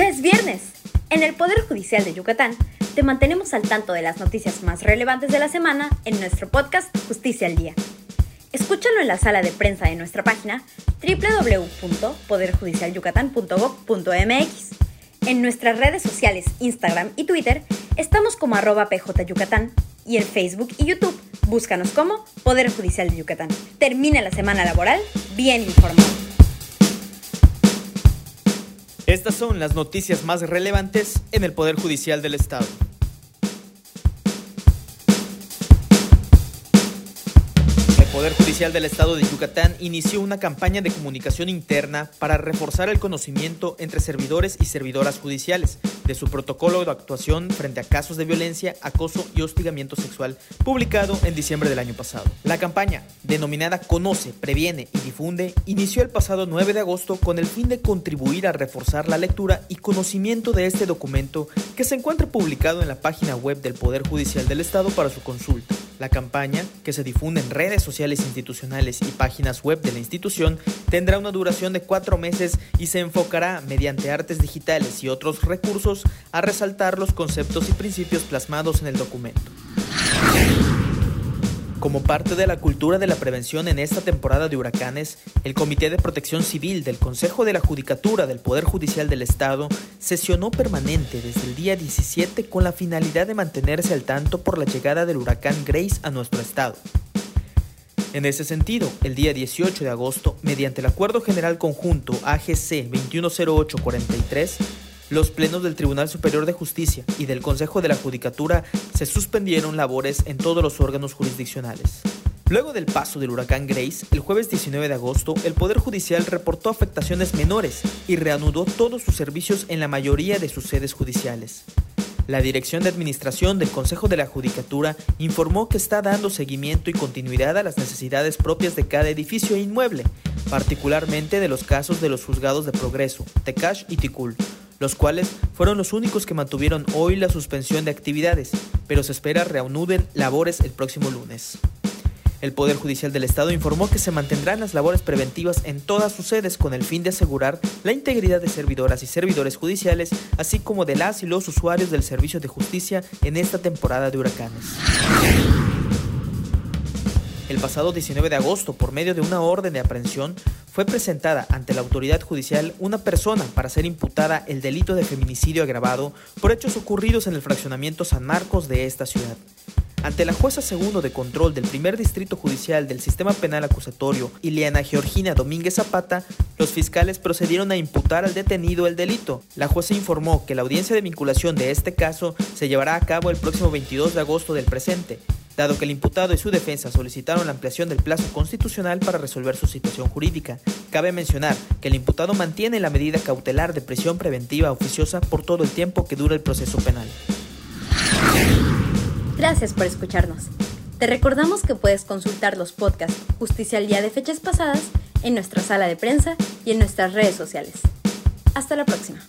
Es viernes. En el Poder Judicial de Yucatán te mantenemos al tanto de las noticias más relevantes de la semana en nuestro podcast Justicia al Día. Escúchalo en la sala de prensa de nuestra página www.poderjudicialyucatán.gov.mx. En nuestras redes sociales Instagram y Twitter estamos como arroba pjyucatán y en Facebook y YouTube búscanos como Poder Judicial de Yucatán. Termina la semana laboral bien informado. Estas son las noticias más relevantes en el Poder Judicial del Estado. Poder Judicial del Estado de Yucatán inició una campaña de comunicación interna para reforzar el conocimiento entre servidores y servidoras judiciales de su protocolo de actuación frente a casos de violencia, acoso y hostigamiento sexual, publicado en diciembre del año pasado. La campaña, denominada Conoce, Previene y Difunde, inició el pasado 9 de agosto con el fin de contribuir a reforzar la lectura y conocimiento de este documento que se encuentra publicado en la página web del Poder Judicial del Estado para su consulta. La campaña, que se difunde en redes sociales institucionales y páginas web de la institución, tendrá una duración de cuatro meses y se enfocará, mediante artes digitales y otros recursos, a resaltar los conceptos y principios plasmados en el documento. Como parte de la cultura de la prevención en esta temporada de huracanes, el Comité de Protección Civil del Consejo de la Judicatura del Poder Judicial del Estado sesionó permanente desde el día 17 con la finalidad de mantenerse al tanto por la llegada del huracán Grace a nuestro estado. En ese sentido, el día 18 de agosto, mediante el Acuerdo General Conjunto AGC 210843, los plenos del Tribunal Superior de Justicia y del Consejo de la Judicatura se suspendieron labores en todos los órganos jurisdiccionales. Luego del paso del huracán Grace, el jueves 19 de agosto, el Poder Judicial reportó afectaciones menores y reanudó todos sus servicios en la mayoría de sus sedes judiciales. La Dirección de Administración del Consejo de la Judicatura informó que está dando seguimiento y continuidad a las necesidades propias de cada edificio e inmueble, particularmente de los casos de los juzgados de Progreso, Tecash y Ticul, los cuales fueron los únicos que mantuvieron hoy la suspensión de actividades, pero se espera reanuden labores el próximo lunes. El Poder Judicial del Estado informó que se mantendrán las labores preventivas en todas sus sedes con el fin de asegurar la integridad de servidoras y servidores judiciales, así como de las y los usuarios del servicio de justicia en esta temporada de huracanes. El pasado 19 de agosto, por medio de una orden de aprehensión, fue presentada ante la autoridad judicial una persona para ser imputada el delito de feminicidio agravado por hechos ocurridos en el fraccionamiento San Marcos de esta ciudad. Ante la jueza segundo de control del primer distrito judicial del sistema penal acusatorio, Ileana Georgina Domínguez Zapata, los fiscales procedieron a imputar al detenido el delito. La jueza informó que la audiencia de vinculación de este caso se llevará a cabo el próximo 22 de agosto del presente, dado que el imputado y su defensa solicitaron la ampliación del plazo constitucional para resolver su situación jurídica. Cabe mencionar que el imputado mantiene la medida cautelar de prisión preventiva oficiosa por todo el tiempo que dura el proceso penal. Gracias por escucharnos. Te recordamos que puedes consultar los podcasts Justicia al Día de fechas pasadas en nuestra sala de prensa y en nuestras redes sociales. Hasta la próxima.